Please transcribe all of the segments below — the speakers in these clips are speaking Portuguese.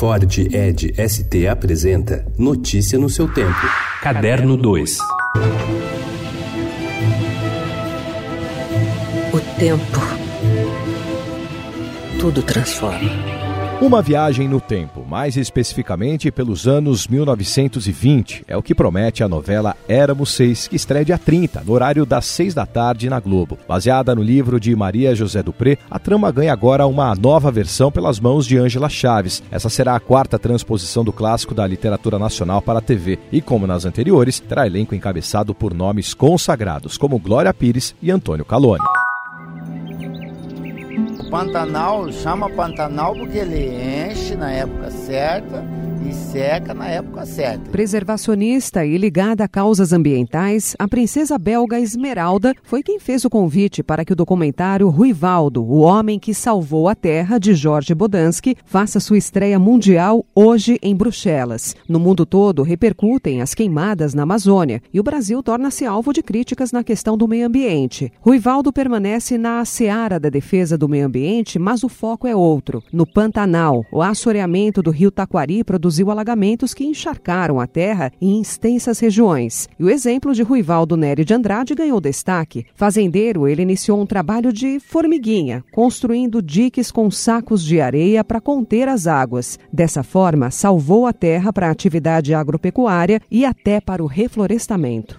Ford Ed ST apresenta Notícia no seu tempo. Caderno 2. O tempo. Tudo transforma. Uma viagem no tempo, mais especificamente pelos anos 1920, é o que promete a novela Éramos Seis, que estreia dia 30, no horário das seis da tarde na Globo. Baseada no livro de Maria José Dupré, a trama ganha agora uma nova versão pelas mãos de Ângela Chaves. Essa será a quarta transposição do clássico da literatura nacional para a TV e, como nas anteriores, terá elenco encabeçado por nomes consagrados como Glória Pires e Antônio Calone. Pantanal chama Pantanal porque ele enche na época certa e seca na época certa. Preservacionista e ligada a causas ambientais, a princesa belga Esmeralda foi quem fez o convite para que o documentário Ruivaldo, o homem que salvou a terra, de Jorge Bodansky, faça sua estreia mundial hoje em Bruxelas. No mundo todo, repercutem as queimadas na Amazônia e o Brasil torna-se alvo de críticas na questão do meio ambiente. Ruivaldo permanece na seara da defesa do meio ambiente, mas o foco é outro. No Pantanal, o assoreamento do rio Taquari produz produziu alagamentos que encharcaram a terra em extensas regiões. E o exemplo de Ruivaldo Nery de Andrade ganhou destaque. Fazendeiro, ele iniciou um trabalho de formiguinha, construindo diques com sacos de areia para conter as águas. Dessa forma, salvou a terra para a atividade agropecuária e até para o reflorestamento.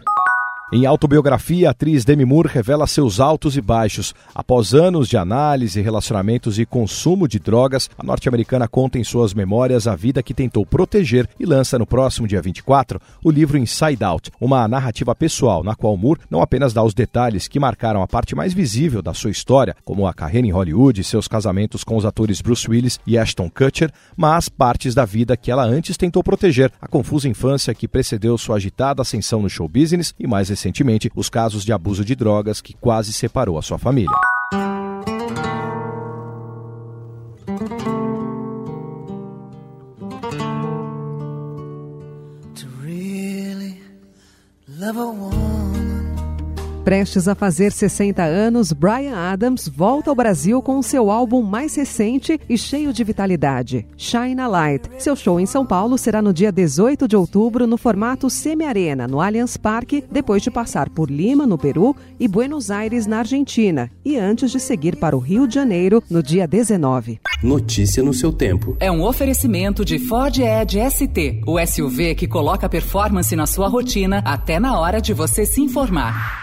Em autobiografia, a atriz Demi Moore revela seus altos e baixos. Após anos de análise, relacionamentos e consumo de drogas, a norte-americana conta em suas memórias a vida que tentou proteger e lança no próximo dia 24 o livro Inside Out, uma narrativa pessoal na qual Moore não apenas dá os detalhes que marcaram a parte mais visível da sua história, como a carreira em Hollywood e seus casamentos com os atores Bruce Willis e Ashton Kutcher, mas partes da vida que ela antes tentou proteger, a confusa infância que precedeu sua agitada ascensão no show business e mais recentemente os casos de abuso de drogas que quase separou a sua família. To really love a woman. Prestes a fazer 60 anos, Brian Adams volta ao Brasil com seu álbum mais recente e cheio de vitalidade, Shine a Light. Seu show em São Paulo será no dia 18 de outubro no formato semi-arena, no Allianz Parque, depois de passar por Lima, no Peru, e Buenos Aires, na Argentina, e antes de seguir para o Rio de Janeiro no dia 19. Notícia no seu tempo. É um oferecimento de Ford Edge ST, o SUV que coloca performance na sua rotina até na hora de você se informar.